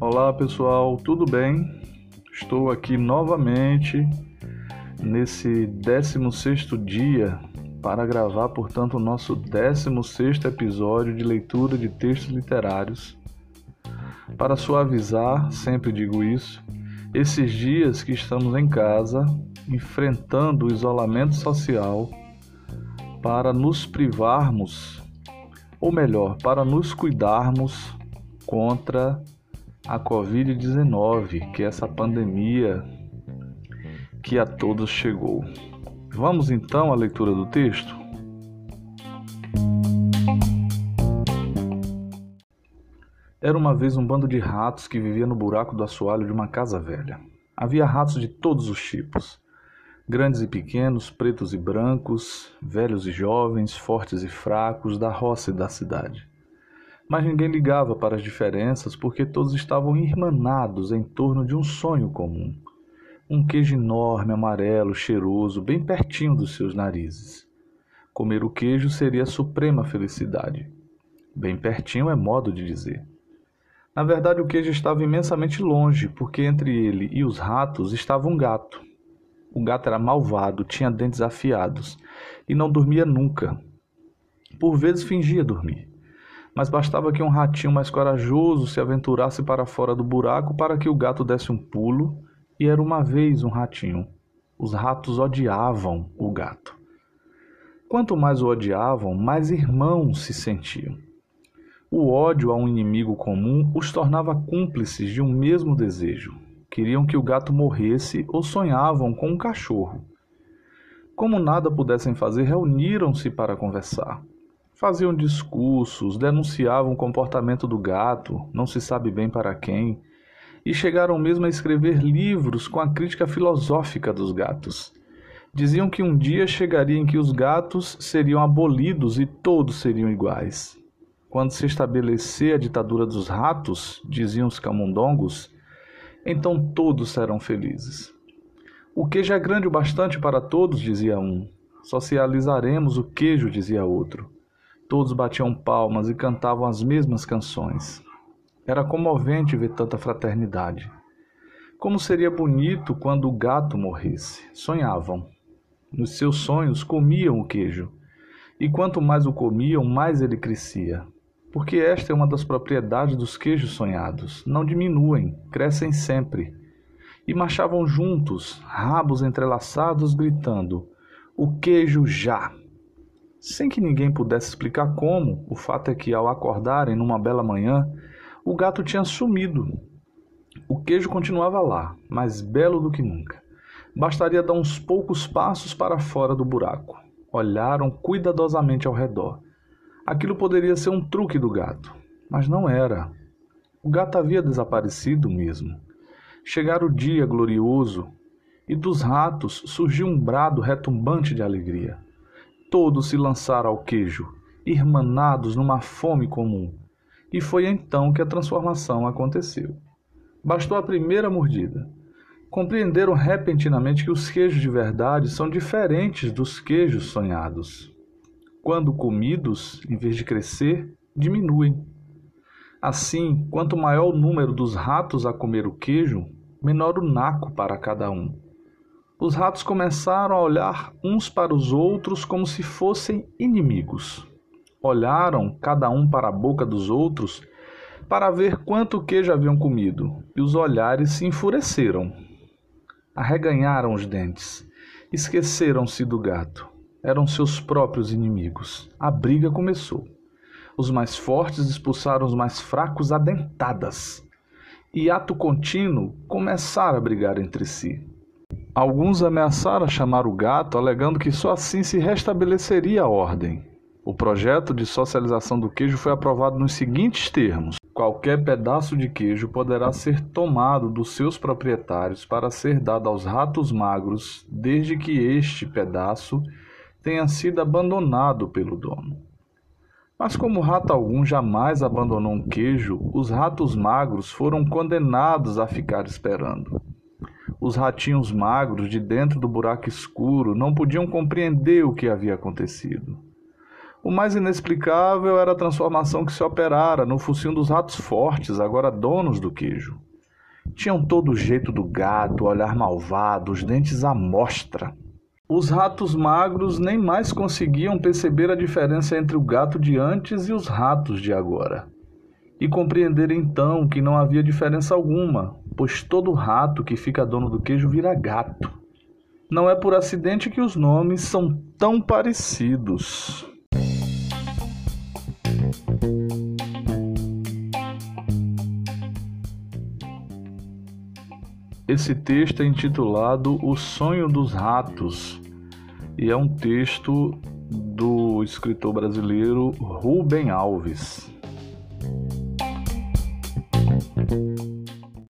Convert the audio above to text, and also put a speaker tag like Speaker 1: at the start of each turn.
Speaker 1: Olá pessoal, tudo bem? Estou aqui novamente nesse 16º dia para gravar, portanto, o nosso 16º episódio de leitura de textos literários. Para suavizar, sempre digo isso, esses dias que estamos em casa, enfrentando o isolamento social, para nos privarmos, ou melhor, para nos cuidarmos contra a Covid-19, que é essa pandemia que a todos chegou. Vamos então à leitura do texto? Era uma vez um bando de ratos que vivia no buraco do assoalho de uma casa velha. Havia ratos de todos os tipos: grandes e pequenos, pretos e brancos, velhos e jovens, fortes e fracos, da roça e da cidade. Mas ninguém ligava para as diferenças porque todos estavam irmanados em torno de um sonho comum. Um queijo enorme, amarelo, cheiroso, bem pertinho dos seus narizes. Comer o queijo seria a suprema felicidade. Bem pertinho é modo de dizer. Na verdade, o queijo estava imensamente longe, porque entre ele e os ratos estava um gato. O gato era malvado, tinha dentes afiados e não dormia nunca. Por vezes fingia dormir, mas bastava que um ratinho mais corajoso se aventurasse para fora do buraco para que o gato desse um pulo, e era uma vez um ratinho. Os ratos odiavam o gato. Quanto mais o odiavam, mais irmãos se sentiam. O ódio a um inimigo comum os tornava cúmplices de um mesmo desejo. Queriam que o gato morresse ou sonhavam com um cachorro. Como nada pudessem fazer, reuniram-se para conversar. Faziam discursos, denunciavam o comportamento do gato, não se sabe bem para quem, e chegaram mesmo a escrever livros com a crítica filosófica dos gatos. Diziam que um dia chegaria em que os gatos seriam abolidos e todos seriam iguais. Quando se estabelecer a ditadura dos ratos, diziam os camundongos, então todos serão felizes. O queijo é grande o bastante para todos, dizia um. Socializaremos o queijo, dizia outro. Todos batiam palmas e cantavam as mesmas canções. Era comovente ver tanta fraternidade. Como seria bonito quando o gato morresse. Sonhavam. Nos seus sonhos comiam o queijo. E quanto mais o comiam, mais ele crescia porque esta é uma das propriedades dos queijos sonhados. Não diminuem, crescem sempre. E marchavam juntos, rabos entrelaçados, gritando: O queijo já! Sem que ninguém pudesse explicar como, o fato é que, ao acordarem numa bela manhã, o gato tinha sumido. O queijo continuava lá, mais belo do que nunca. Bastaria dar uns poucos passos para fora do buraco. Olharam cuidadosamente ao redor Aquilo poderia ser um truque do gato, mas não era. O gato havia desaparecido mesmo. Chegara o dia glorioso e dos ratos surgiu um brado retumbante de alegria. Todos se lançaram ao queijo, irmanados numa fome comum. E foi então que a transformação aconteceu. Bastou a primeira mordida. Compreenderam repentinamente que os queijos de verdade são diferentes dos queijos sonhados quando comidos, em vez de crescer, diminuem. Assim, quanto maior o número dos ratos a comer o queijo, menor o naco para cada um. Os ratos começaram a olhar uns para os outros como se fossem inimigos. Olharam cada um para a boca dos outros para ver quanto queijo haviam comido, e os olhares se enfureceram. Arreganharam os dentes, esqueceram-se do gato eram seus próprios inimigos. A briga começou. Os mais fortes expulsaram os mais fracos a dentadas. E ato contínuo começaram a brigar entre si. Alguns ameaçaram chamar o gato, alegando que só assim se restabeleceria a ordem. O projeto de socialização do queijo foi aprovado nos seguintes termos: qualquer pedaço de queijo poderá ser tomado dos seus proprietários para ser dado aos ratos magros, desde que este pedaço tenha sido abandonado pelo dono. Mas como rato algum jamais abandonou um queijo, os ratos magros foram condenados a ficar esperando. Os ratinhos magros de dentro do buraco escuro não podiam compreender o que havia acontecido. O mais inexplicável era a transformação que se operara no focinho dos ratos fortes, agora donos do queijo. Tinham todo o jeito do gato, o olhar malvado, os dentes à mostra. Os ratos magros nem mais conseguiam perceber a diferença entre o gato de antes e os ratos de agora. E compreender então que não havia diferença alguma, pois todo rato que fica dono do queijo vira gato. Não é por acidente que os nomes são tão parecidos. Esse texto é intitulado O Sonho dos Ratos e é um texto do escritor brasileiro Rubem Alves.